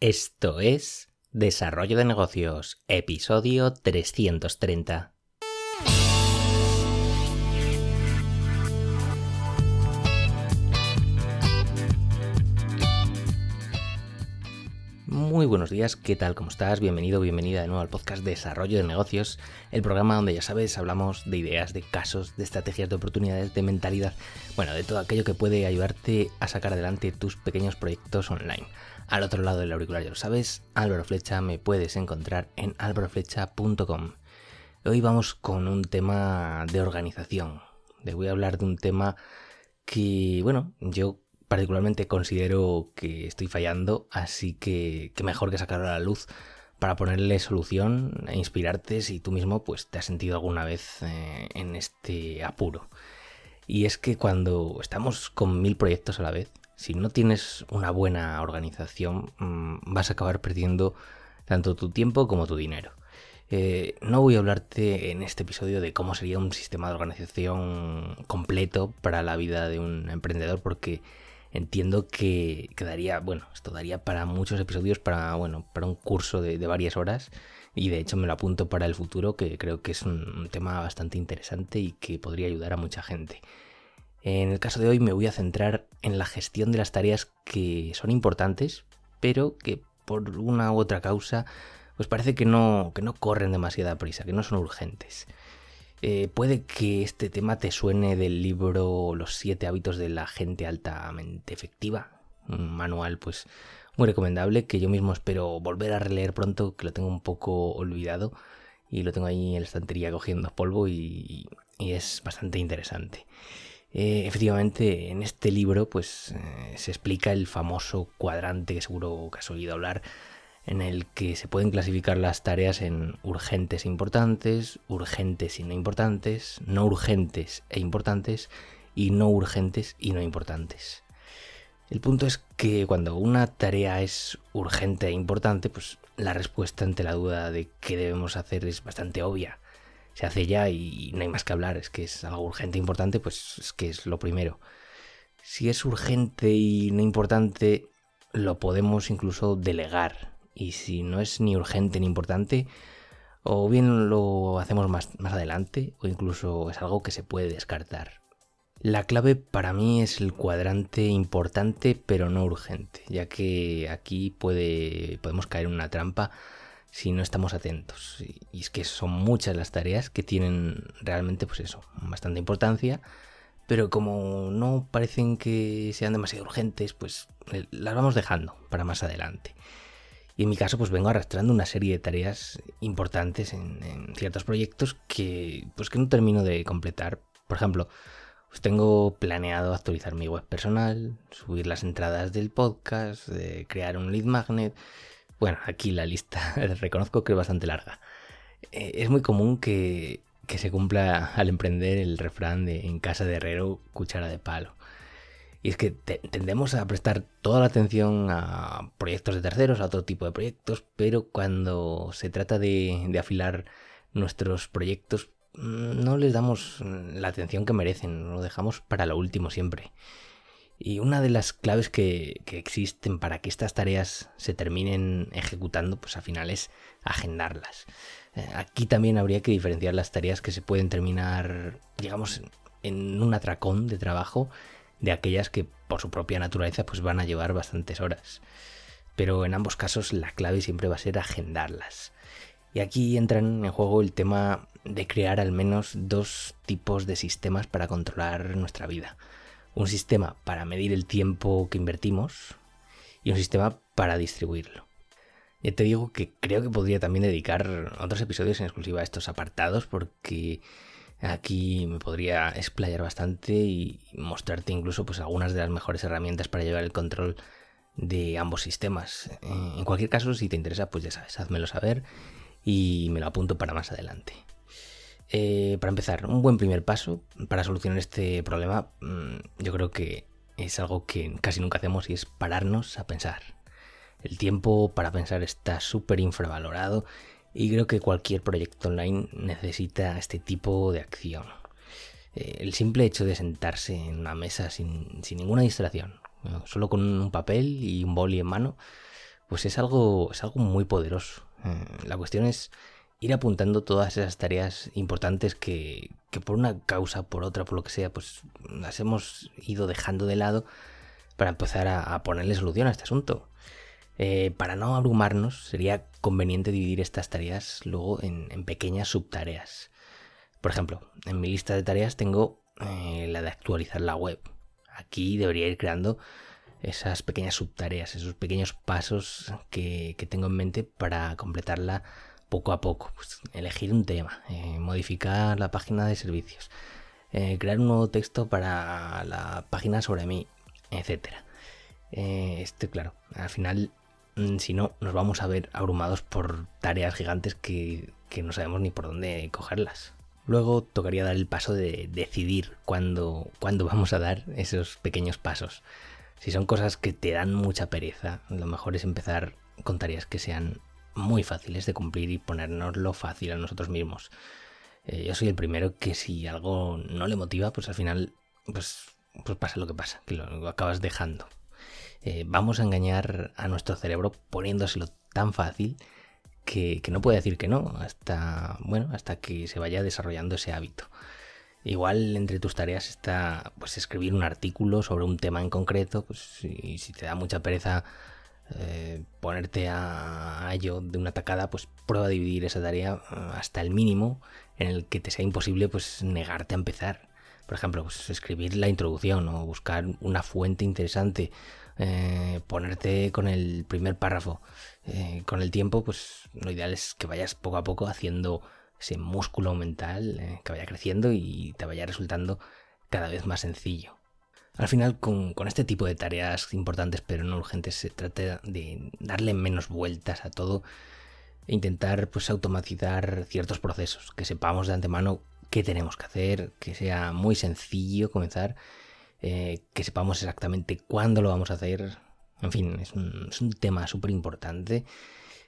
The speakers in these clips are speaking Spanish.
Esto es Desarrollo de Negocios, episodio 330. Muy buenos días, ¿qué tal? ¿Cómo estás? Bienvenido, bienvenida de nuevo al podcast Desarrollo de Negocios, el programa donde ya sabes, hablamos de ideas, de casos, de estrategias, de oportunidades, de mentalidad, bueno, de todo aquello que puede ayudarte a sacar adelante tus pequeños proyectos online. Al otro lado del auricular ya lo sabes, Álvaro Flecha me puedes encontrar en álvaroflecha.com. Hoy vamos con un tema de organización. Les voy a hablar de un tema que, bueno, yo particularmente considero que estoy fallando, así que, mejor que sacarlo a la luz para ponerle solución e inspirarte si tú mismo pues te has sentido alguna vez eh, en este apuro. Y es que cuando estamos con mil proyectos a la vez, si no tienes una buena organización, mm, vas a acabar perdiendo tanto tu tiempo como tu dinero. Eh, no voy a hablarte en este episodio de cómo sería un sistema de organización completo para la vida de un emprendedor, porque entiendo que quedaría, bueno, esto daría para muchos episodios, para, bueno, para un curso de, varias horas. Y de hecho me lo apunto para el futuro, que creo que es un tema bastante interesante y que podría ayudar a mucha gente. En el caso de hoy me voy a centrar en la gestión de las tareas que son importantes, pero que por una u otra causa, pues parece que no, que no corren demasiada prisa, que no son urgentes. Eh, puede que este tema te suene del libro Los siete hábitos de la gente altamente efectiva, un manual pues muy recomendable que yo mismo espero volver a releer pronto, que lo tengo un poco olvidado y lo tengo ahí en la estantería cogiendo polvo y es bastante interesante. Eh, efectivamente, en este libro pues eh, se explica el famoso cuadrante que seguro que has oído hablar, en el que se pueden clasificar las tareas en urgentes e importantes, urgentes y no importantes, no urgentes e importantes y no urgentes y no importantes. El punto es que cuando una tarea es urgente e importante, pues la respuesta ante la duda de qué debemos hacer es bastante obvia se hace ya y no hay más que hablar, es que es algo urgente e importante, pues es que es lo primero. Si es urgente y no importante, lo podemos incluso delegar. Y si no es ni urgente ni importante, o bien lo hacemos más, más adelante, o incluso es algo que se puede descartar. La clave para mí es el cuadrante importante pero no urgente, ya que aquí puede, podemos caer en una trampa si no estamos atentos. Y es que son muchas las tareas que tienen realmente, pues eso, bastante importancia, pero como no parecen que sean demasiado urgentes, pues eh, las vamos dejando para más adelante. Y en mi caso, pues vengo arrastrando una serie de tareas importantes en, ciertos proyectos que, pues que no termino de completar. Por ejemplo, pues tengo planeado actualizar mi web personal, subir las entradas del podcast, crear un lead magnet, bueno, aquí la lista reconozco que es bastante larga. Eh, es muy común que, se cumpla al emprender el refrán de en casa de herrero, cuchara de palo. Y es que tendemos a prestar toda la atención a proyectos de terceros, a otro tipo de proyectos, pero cuando se trata de, de afilar nuestros proyectos, mm, no les damos la atención que merecen, lo dejamos para lo último siempre. Y una de las claves que, existen para que estas tareas se terminen ejecutando, pues al final es agendarlas. Eh, aquí también habría que diferenciar las tareas que se pueden terminar, digamos, en un atracón de trabajo de aquellas que por su propia naturaleza pues van a llevar bastantes horas. Pero en ambos casos la clave siempre va a ser agendarlas. Y aquí entran en juego el tema de crear al menos dos tipos de sistemas para controlar nuestra vida un sistema para medir el tiempo que invertimos y un sistema para distribuirlo. Ya te digo que creo que podría también dedicar otros episodios en exclusiva a estos apartados porque aquí me podría explayar bastante y mostrarte incluso pues algunas de las mejores herramientas para llevar el control de ambos sistemas. En cualquier caso, si te interesa, pues ya sabes, házmelo saber y me lo apunto para más adelante. Eh, para empezar, un buen primer paso para solucionar este problema, mm, yo creo que es algo que casi nunca hacemos y es pararnos a pensar. El tiempo para pensar está súper infravalorado y creo que cualquier proyecto online necesita este tipo de acción. Eh, el simple hecho de sentarse en una mesa sin, ninguna distracción, solo con un papel y un boli en mano, pues es algo, es algo muy poderoso. Eh, la cuestión es ir apuntando todas esas tareas importantes que, por una causa, por otra, por lo que sea, pues las hemos ido dejando de lado para empezar a, ponerle solución a este asunto. Eh, para no abrumarnos, sería conveniente dividir estas tareas luego en, pequeñas subtareas. Por ejemplo, en mi lista de tareas tengo eh, la de actualizar la web. Aquí debería ir creando esas pequeñas subtareas, esos pequeños pasos que, tengo en mente para completarla poco a poco. Pues, elegir un tema, eh, modificar la página de servicios, eh, crear un nuevo texto para la página sobre mí, etc. Eh, este, claro, al final, mm, si no, nos vamos a ver abrumados por tareas gigantes que, que no sabemos ni por dónde cogerlas. Luego tocaría dar el paso de decidir cuándo, cuándo vamos a dar esos pequeños pasos. Si son cosas que te dan mucha pereza, lo mejor es empezar con tareas que sean muy fáciles de cumplir y ponernoslo fácil a nosotros mismos. Eh, yo soy el primero que si algo no le motiva, pues al final, pues, pues pasa lo que pasa, que lo, acabas dejando. Eh, vamos a engañar a nuestro cerebro poniéndoselo tan fácil que, no puede decir que no hasta, bueno, hasta que se vaya desarrollando ese hábito. Igual entre tus tareas está pues escribir un artículo sobre un tema en concreto, pues si, si te da mucha pereza eh, ponerte a, ello de una tacada, pues prueba a dividir esa tarea eh, hasta el mínimo en el que te sea imposible pues negarte a empezar. Por ejemplo, pues escribir la introducción o buscar una fuente interesante, eh, ponerte con el primer párrafo. con el tiempo, pues lo ideal es que vayas poco a poco haciendo ese músculo mental que vaya creciendo y te vaya resultando cada vez más sencillo. Al final, con, este tipo de tareas importantes pero no urgentes, se trata de darle menos vueltas a todo e intentar pues automatizar ciertos procesos, que sepamos de antemano qué tenemos que hacer, que sea muy sencillo comenzar, eh, que sepamos exactamente cuándo lo vamos a hacer. En fin, es un, tema súper importante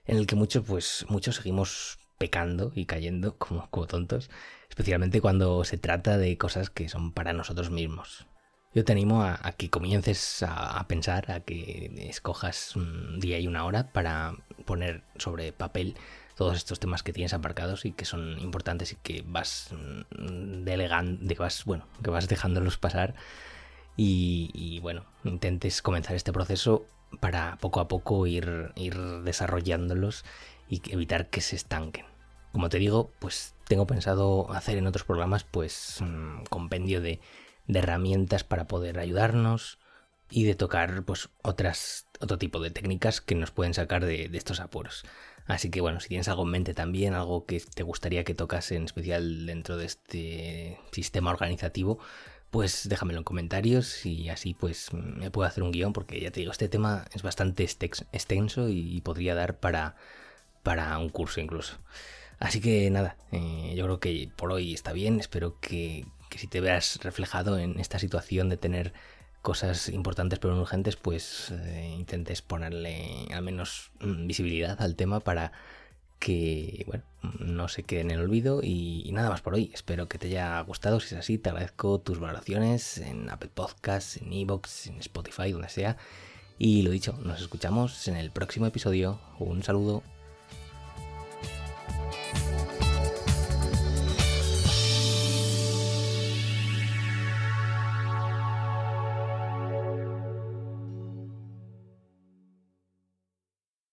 en el que muchos, pues, muchos seguimos pecando y cayendo como, como tontos, especialmente cuando se trata de cosas que son para nosotros mismos. Yo te animo a, que comiences a, pensar, a que escojas un día y una hora para poner sobre papel todos estos temas que tienes aparcados y que son importantes y que vas mm, delegando, que vas, bueno, que vas dejándolos pasar y, bueno, intentes comenzar este proceso para poco a poco ir, desarrollándolos y evitar que se estanquen. Como te digo, pues tengo pensado hacer en otros programas pues un compendio de, herramientas para poder ayudarnos y de tocar pues otras otro tipo de técnicas que nos pueden sacar de, estos apuros. Así que bueno, si tienes algo en mente también, algo que te gustaría que tocase en especial dentro de este sistema organizativo, pues déjamelo en comentarios y así pues me puedo hacer un guion porque ya te digo, este tema es bastante extenso y podría dar para, para un curso incluso. Así que nada, eh, yo creo que por hoy está bien. Espero que, si te veas reflejado en esta situación de tener cosas importantes pero urgentes, pues eh, intentes ponerle al menos mm, visibilidad al tema para que bueno, no se quede en el olvido y, nada más por hoy. Espero que te haya gustado. Si es así, te agradezco tus valoraciones en Apple Podcasts, en Evox, en Spotify, donde sea. Y lo dicho, nos escuchamos en el próximo episodio. Un saludo.